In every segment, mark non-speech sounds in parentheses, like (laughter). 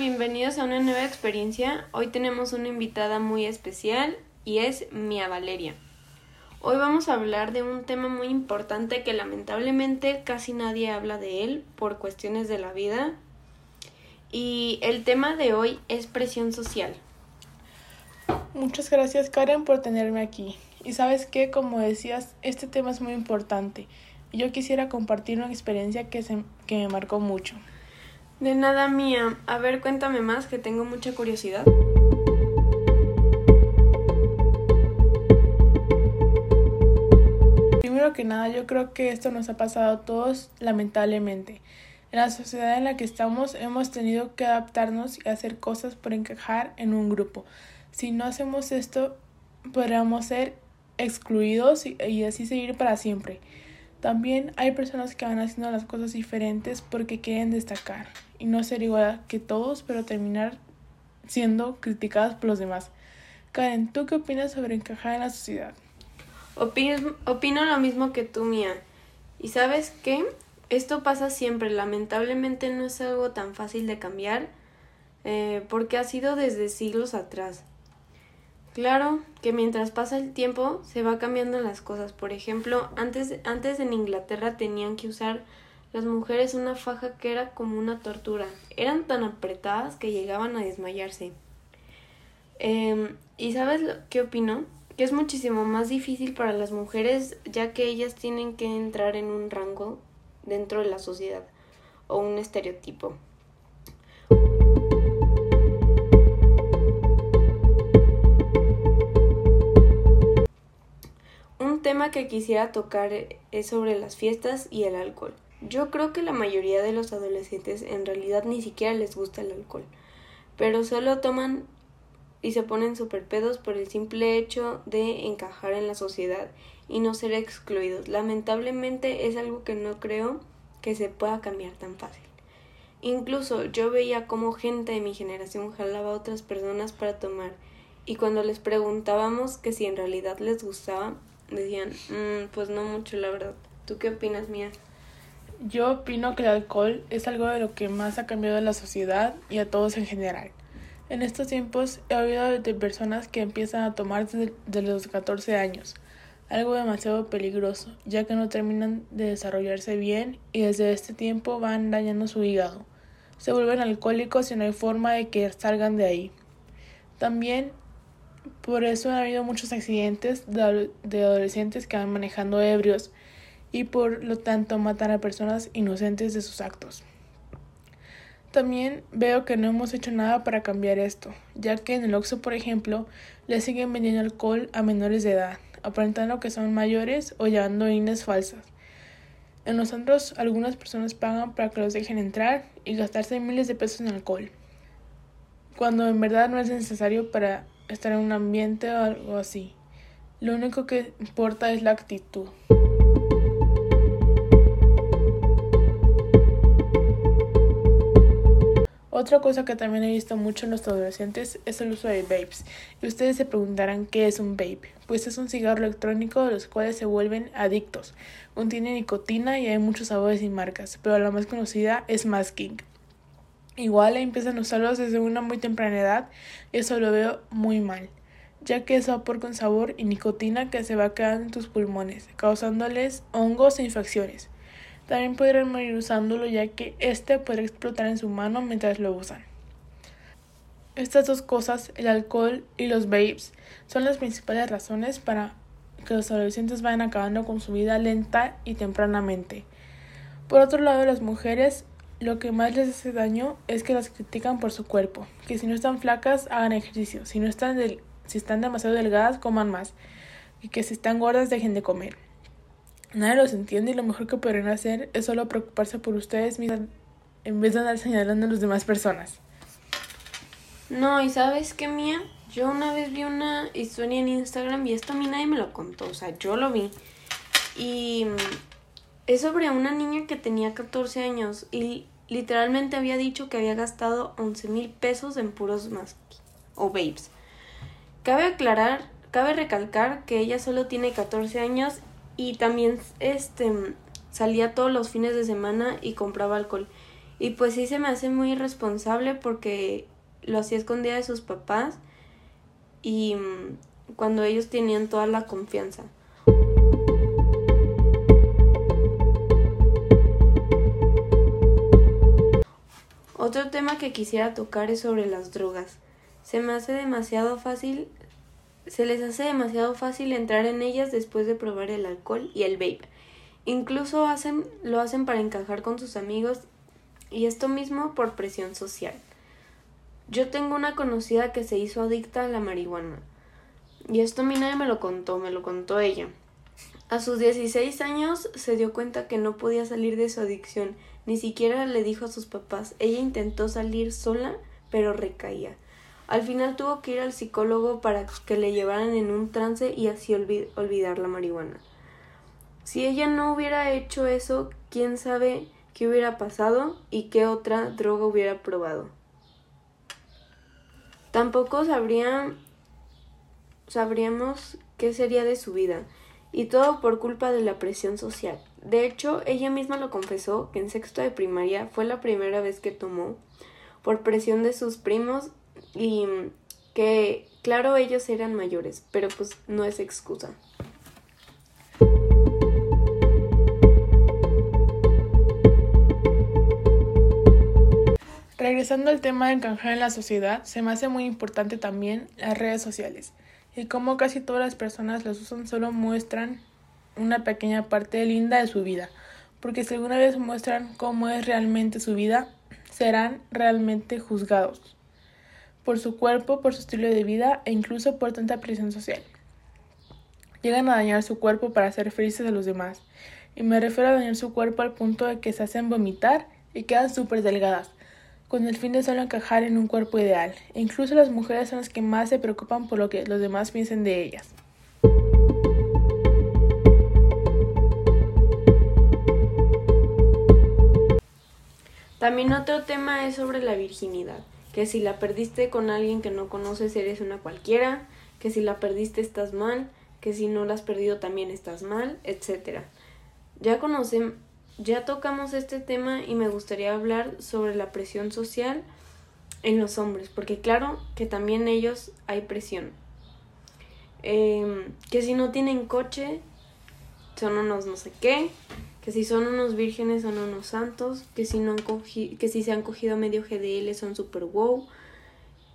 bienvenidos a una nueva experiencia. Hoy tenemos una invitada muy especial y es Mia Valeria. Hoy vamos a hablar de un tema muy importante que lamentablemente casi nadie habla de él por cuestiones de la vida. Y el tema de hoy es presión social. Muchas gracias Karen por tenerme aquí. Y sabes que, como decías, este tema es muy importante. Yo quisiera compartir una experiencia que, se, que me marcó mucho. De nada mía. A ver, cuéntame más, que tengo mucha curiosidad. Primero que nada, yo creo que esto nos ha pasado a todos, lamentablemente. En la sociedad en la que estamos hemos tenido que adaptarnos y hacer cosas por encajar en un grupo. Si no hacemos esto, podríamos ser excluidos y, y así seguir para siempre. También hay personas que van haciendo las cosas diferentes porque quieren destacar y no ser igual que todos, pero terminar siendo criticadas por los demás. Karen, ¿tú qué opinas sobre encajar en la sociedad? Opino, opino lo mismo que tú, Mía. ¿Y sabes qué? Esto pasa siempre. Lamentablemente no es algo tan fácil de cambiar eh, porque ha sido desde siglos atrás. Claro que mientras pasa el tiempo se va cambiando las cosas. Por ejemplo, antes, antes en Inglaterra tenían que usar las mujeres una faja que era como una tortura. Eran tan apretadas que llegaban a desmayarse. Eh, ¿Y sabes lo, qué opino? Que es muchísimo más difícil para las mujeres ya que ellas tienen que entrar en un rango dentro de la sociedad o un estereotipo. Tema que quisiera tocar es sobre las fiestas y el alcohol. Yo creo que la mayoría de los adolescentes en realidad ni siquiera les gusta el alcohol, pero solo toman y se ponen super pedos por el simple hecho de encajar en la sociedad y no ser excluidos. Lamentablemente es algo que no creo que se pueda cambiar tan fácil. Incluso yo veía cómo gente de mi generación jalaba a otras personas para tomar y cuando les preguntábamos que si en realidad les gustaba, decían, mmm, pues no mucho la verdad. ¿Tú qué opinas, Mía? Yo opino que el alcohol es algo de lo que más ha cambiado en la sociedad y a todos en general. En estos tiempos he oído de personas que empiezan a tomar desde los 14 años, algo demasiado peligroso, ya que no terminan de desarrollarse bien y desde este tiempo van dañando su hígado. Se vuelven alcohólicos y no hay forma de que salgan de ahí. También por eso ha habido muchos accidentes de adolescentes que van manejando ebrios y por lo tanto matan a personas inocentes de sus actos. También veo que no hemos hecho nada para cambiar esto, ya que en el Oxxo, por ejemplo, le siguen vendiendo alcohol a menores de edad, aparentando que son mayores o llevando INES falsas. En los antros, algunas personas pagan para que los dejen entrar y gastarse miles de pesos en alcohol, cuando en verdad no es necesario para estar en un ambiente o algo así. Lo único que importa es la actitud. Otra cosa que también he visto mucho en los adolescentes es el uso de vapes. Y ustedes se preguntarán qué es un vape. Pues es un cigarro electrónico de los cuales se vuelven adictos. Contiene nicotina y hay muchos sabores y marcas, pero la más conocida es Masking. Igual empiezan a usarlos desde una muy temprana edad y eso lo veo muy mal, ya que es vapor con sabor y nicotina que se va quedando en tus pulmones, causándoles hongos e infecciones. También podrían morir usándolo ya que este puede explotar en su mano mientras lo usan. Estas dos cosas, el alcohol y los vapes, son las principales razones para que los adolescentes vayan acabando con su vida lenta y tempranamente. Por otro lado, las mujeres lo que más les hace daño es que las critican por su cuerpo, que si no están flacas hagan ejercicio, si no están si están demasiado delgadas coman más y que si están gordas dejen de comer. Nadie los entiende y lo mejor que podrían hacer es solo preocuparse por ustedes en vez de andar señalando a las demás personas. No, y sabes qué, Mía, yo una vez vi una historia en Instagram y esto a mí nadie me lo contó, o sea, yo lo vi. Y es sobre una niña que tenía 14 años y literalmente había dicho que había gastado 11 mil pesos en puros masks o babes. Cabe aclarar, cabe recalcar que ella solo tiene 14 años y también este salía todos los fines de semana y compraba alcohol. Y pues sí se me hace muy irresponsable porque lo hacía escondida de sus papás y mm, cuando ellos tenían toda la confianza. Otro tema que quisiera tocar es sobre las drogas. Se me hace demasiado fácil, se les hace demasiado fácil entrar en ellas después de probar el alcohol y el vape. Incluso hacen, lo hacen para encajar con sus amigos y esto mismo por presión social. Yo tengo una conocida que se hizo adicta a la marihuana. Y esto a mí nadie me lo contó, me lo contó ella. A sus 16 años se dio cuenta que no podía salir de su adicción, ni siquiera le dijo a sus papás. Ella intentó salir sola, pero recaía. Al final tuvo que ir al psicólogo para que le llevaran en un trance y así olvidar la marihuana. Si ella no hubiera hecho eso, quién sabe qué hubiera pasado y qué otra droga hubiera probado. Tampoco sabría, sabríamos qué sería de su vida, y todo por culpa de la presión social. De hecho, ella misma lo confesó que en sexto de primaria fue la primera vez que tomó por presión de sus primos y que, claro, ellos eran mayores, pero pues no es excusa. Regresando al tema de encajar en la sociedad, se me hace muy importante también las redes sociales. Y como casi todas las personas las usan, solo muestran una pequeña parte linda de su vida. Porque si alguna vez muestran cómo es realmente su vida, serán realmente juzgados por su cuerpo, por su estilo de vida e incluso por tanta presión social. Llegan a dañar su cuerpo para hacer felices a los demás. Y me refiero a dañar su cuerpo al punto de que se hacen vomitar y quedan súper delgadas con el fin de solo encajar en un cuerpo ideal. E incluso las mujeres son las que más se preocupan por lo que los demás piensen de ellas. También otro tema es sobre la virginidad, que si la perdiste con alguien que no conoces eres una cualquiera, que si la perdiste estás mal, que si no la has perdido también estás mal, etc. Ya conocen, ya tocamos este tema y me gustaría hablar sobre la presión social en los hombres, porque claro que también ellos hay presión. Em, que si no tienen coche, son unos no sé qué, que si son unos vírgenes son unos santos, que si, no han que si se han cogido medio GDL son super wow.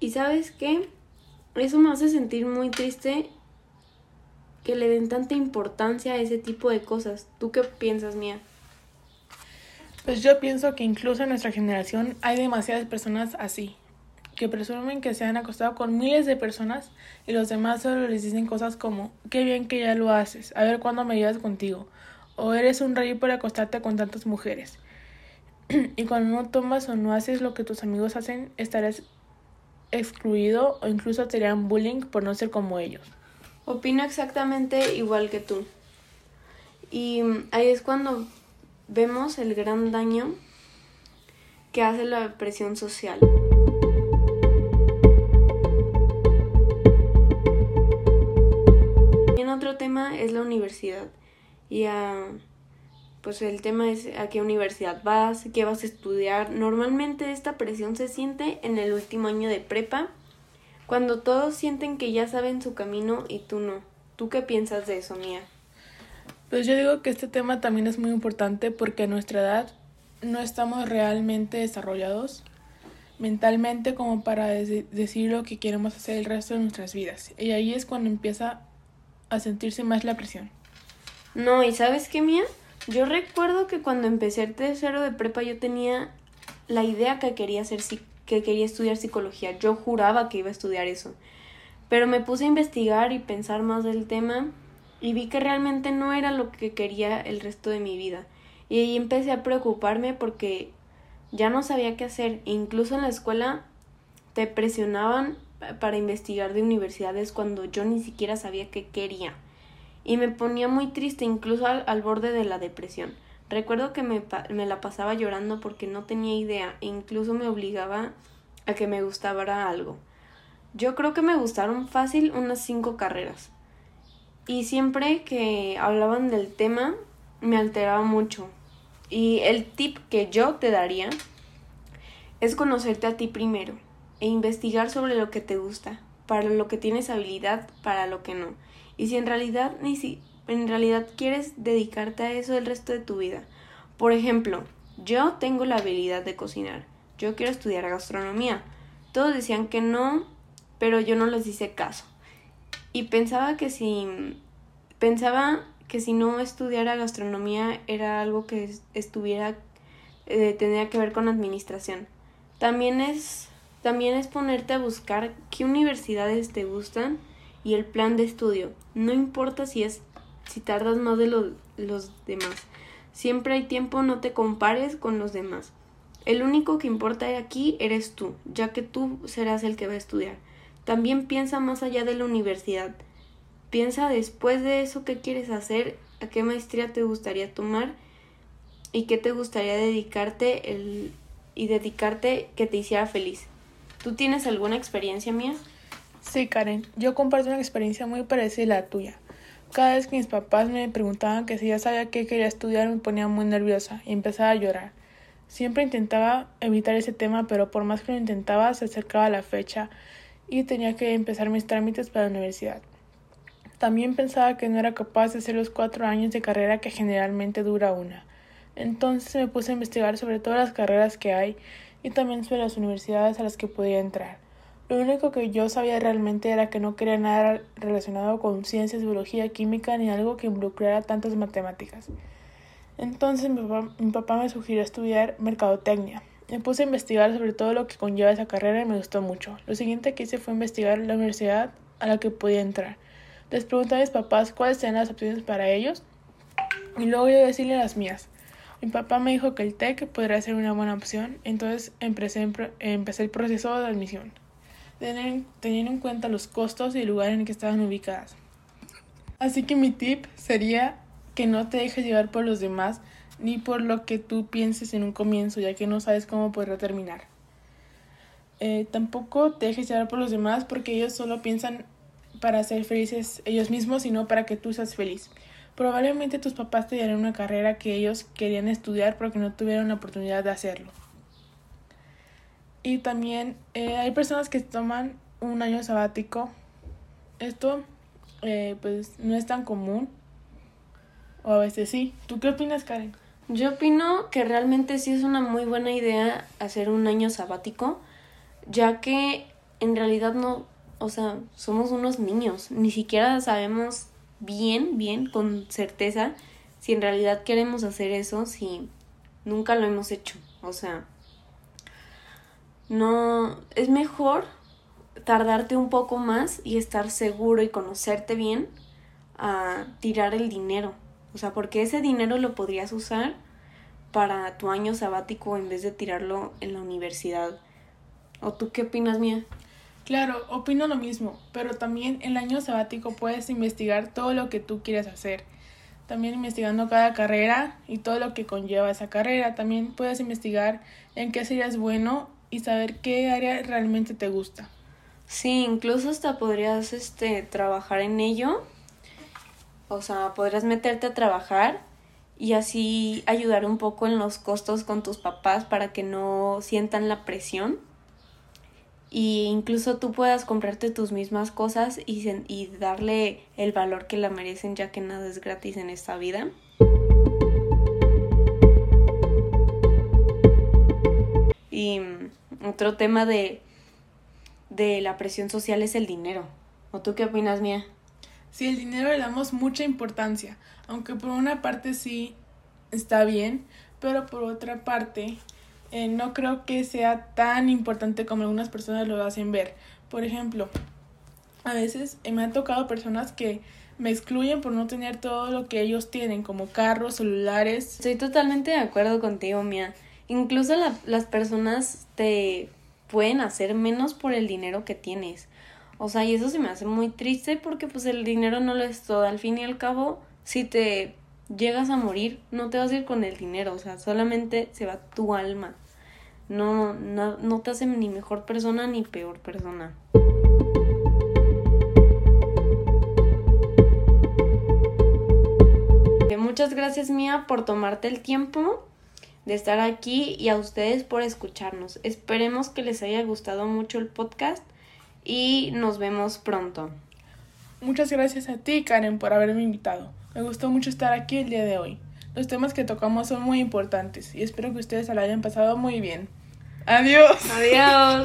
Y sabes qué? Eso me hace sentir muy triste que le den tanta importancia a ese tipo de cosas. ¿Tú qué piensas, Mía? Pues yo pienso que incluso en nuestra generación hay demasiadas personas así, que presumen que se han acostado con miles de personas y los demás solo les dicen cosas como, qué bien que ya lo haces, a ver cuándo me llevas contigo, o eres un rey por acostarte con tantas mujeres. (clears throat) y cuando no tomas o no haces lo que tus amigos hacen, estarás excluido o incluso te bullying por no ser como ellos. Opino exactamente igual que tú. Y ahí es cuando vemos el gran daño que hace la presión social. En otro tema es la universidad. Y pues el tema es a qué universidad vas, qué vas a estudiar. Normalmente esta presión se siente en el último año de prepa, cuando todos sienten que ya saben su camino y tú no. ¿Tú qué piensas de eso, Mía? Pues yo digo que este tema también es muy importante porque a nuestra edad no estamos realmente desarrollados mentalmente como para decir lo que queremos hacer el resto de nuestras vidas. Y ahí es cuando empieza a sentirse más la presión. No, y ¿sabes qué, Mía? Yo recuerdo que cuando empecé el tercero de prepa yo tenía la idea que quería hacer que quería estudiar psicología. Yo juraba que iba a estudiar eso. Pero me puse a investigar y pensar más del tema y vi que realmente no era lo que quería el resto de mi vida. Y ahí empecé a preocuparme porque ya no sabía qué hacer. Incluso en la escuela te presionaban para investigar de universidades cuando yo ni siquiera sabía qué quería. Y me ponía muy triste, incluso al, borde de la depresión. Recuerdo que me, me, la pasaba llorando porque no tenía idea e incluso me obligaba a que me gustara algo. Yo creo que me gustaron fácil unas cinco carreras. Y siempre que hablaban del tema me alteraba mucho. Y el tip que yo te daría es conocerte a ti primero e investigar sobre lo que te gusta, para lo que tienes habilidad, para lo que no. Y si en realidad ni si en realidad quieres dedicarte a eso el resto de tu vida. Por ejemplo, yo tengo la habilidad de cocinar. Yo quiero estudiar gastronomía. Todos decían que no, pero yo no les hice caso. Y pensaba que si pensaba que si no estudiara gastronomía era algo que estuviera eh, tendría que ver con administración. También es también es ponerte a buscar qué universidades te gustan y el plan de estudio. No importa si es si tardas más de los demás. Siempre hay tiempo, no te compares con los demás. El único que importa aquí eres tú, ya que tú serás el que va a estudiar. También piensa más allá de la universidad. Piensa después de eso qué quieres hacer, a qué maestría te gustaría tomar y qué te gustaría dedicarte el, y dedicarte que te hiciera feliz. ¿Tú tienes alguna experiencia mía? Sí, Karen, yo comparto una experiencia muy parecida a la tuya. Cada vez que mis papás me preguntaban que si ya sabía qué quería estudiar me ponía muy nerviosa y empezaba a llorar. Siempre intentaba evitar ese tema, pero por más que lo intentaba, se acercaba la fecha y tenía que empezar mis trámites para la universidad. También pensaba que no era capaz de hacer los cuatro años de carrera que generalmente dura una. Entonces me puse a investigar sobre todas las carreras que hay y también sobre las universidades a las que podía entrar. Lo único que yo sabía realmente era que no quería nada relacionado con ciencias, biología, química ni algo que involucrara tantas matemáticas. Entonces mi papá, mi papá me sugirió estudiar mercadotecnia. Me puse a investigar sobre todo lo que conlleva esa carrera y me gustó mucho. Lo siguiente que hice fue investigar la universidad a la que podía entrar. Les pregunté a mis papás cuáles eran las opciones para ellos y luego yo decirle las mías. Mi papá me dijo que el TEC podría ser una buena opción, entonces empecé, empecé el proceso de admisión teniendo en cuenta los costos y el lugar en el que estaban ubicadas. Así que mi tip sería que no te dejes llevar por los demás ni por lo que tú pienses en un comienzo, ya que no sabes cómo podrá terminar. Eh, tampoco te dejes llevar por los demás porque ellos solo piensan para ser felices ellos mismos, sino para que tú seas feliz. Probablemente tus papás te dieron una carrera que ellos querían estudiar porque no tuvieron la oportunidad de hacerlo. Y también eh, hay personas que toman un año sabático. Esto eh, pues no es tan común. O a veces sí. ¿Tú qué opinas, Karen? Yo opino que realmente sí es una muy buena idea hacer un año sabático, ya que en realidad no, o sea, somos unos niños, ni siquiera sabemos bien, bien, con certeza, si en realidad queremos hacer eso, si nunca lo hemos hecho, o sea, no, es mejor tardarte un poco más y estar seguro y conocerte bien a tirar el dinero. O sea, porque ese dinero lo podrías usar para tu año sabático en vez de tirarlo en la universidad. ¿O tú qué opinas, Mía? Claro, opino lo mismo, pero también el año sabático puedes investigar todo lo que tú quieres hacer. También investigando cada carrera y todo lo que conlleva esa carrera. También puedes investigar en qué serías bueno y saber qué área realmente te gusta. Sí, incluso hasta podrías este trabajar en ello. O sea, podrías meterte a trabajar y así ayudar un poco en los costos con tus papás para que no sientan la presión. Y incluso tú puedas comprarte tus mismas cosas y, darle el valor que la merecen ya que nada es gratis en esta vida. Y otro tema de, de la presión social es el dinero. ¿O tú qué opinas, Mía? Sí, el dinero le damos mucha importancia, aunque por una parte sí está bien, pero por otra parte eh, no creo que sea tan importante como algunas personas lo hacen ver. Por ejemplo, a veces me han tocado personas que me excluyen por no tener todo lo que ellos tienen, como carros, celulares. Estoy totalmente de acuerdo contigo, Mía. Incluso las personas te pueden hacer menos por el dinero que tienes. O sea, y eso se me hace muy triste porque pues el dinero no lo es todo. Al fin y al cabo, si te llegas a morir, no te vas a ir con el dinero. O sea, solamente se va tu alma. No, no, no te hace ni mejor persona ni peor persona. Muchas gracias Mía por tomarte el tiempo de estar aquí y a ustedes por escucharnos. Esperemos que les haya gustado mucho el podcast y nos vemos pronto. Muchas gracias a ti, Karen, por haberme invitado. Me gustó mucho estar aquí el día de hoy. Los temas que tocamos son muy importantes y espero que ustedes se la hayan pasado muy bien. Adiós. Adiós.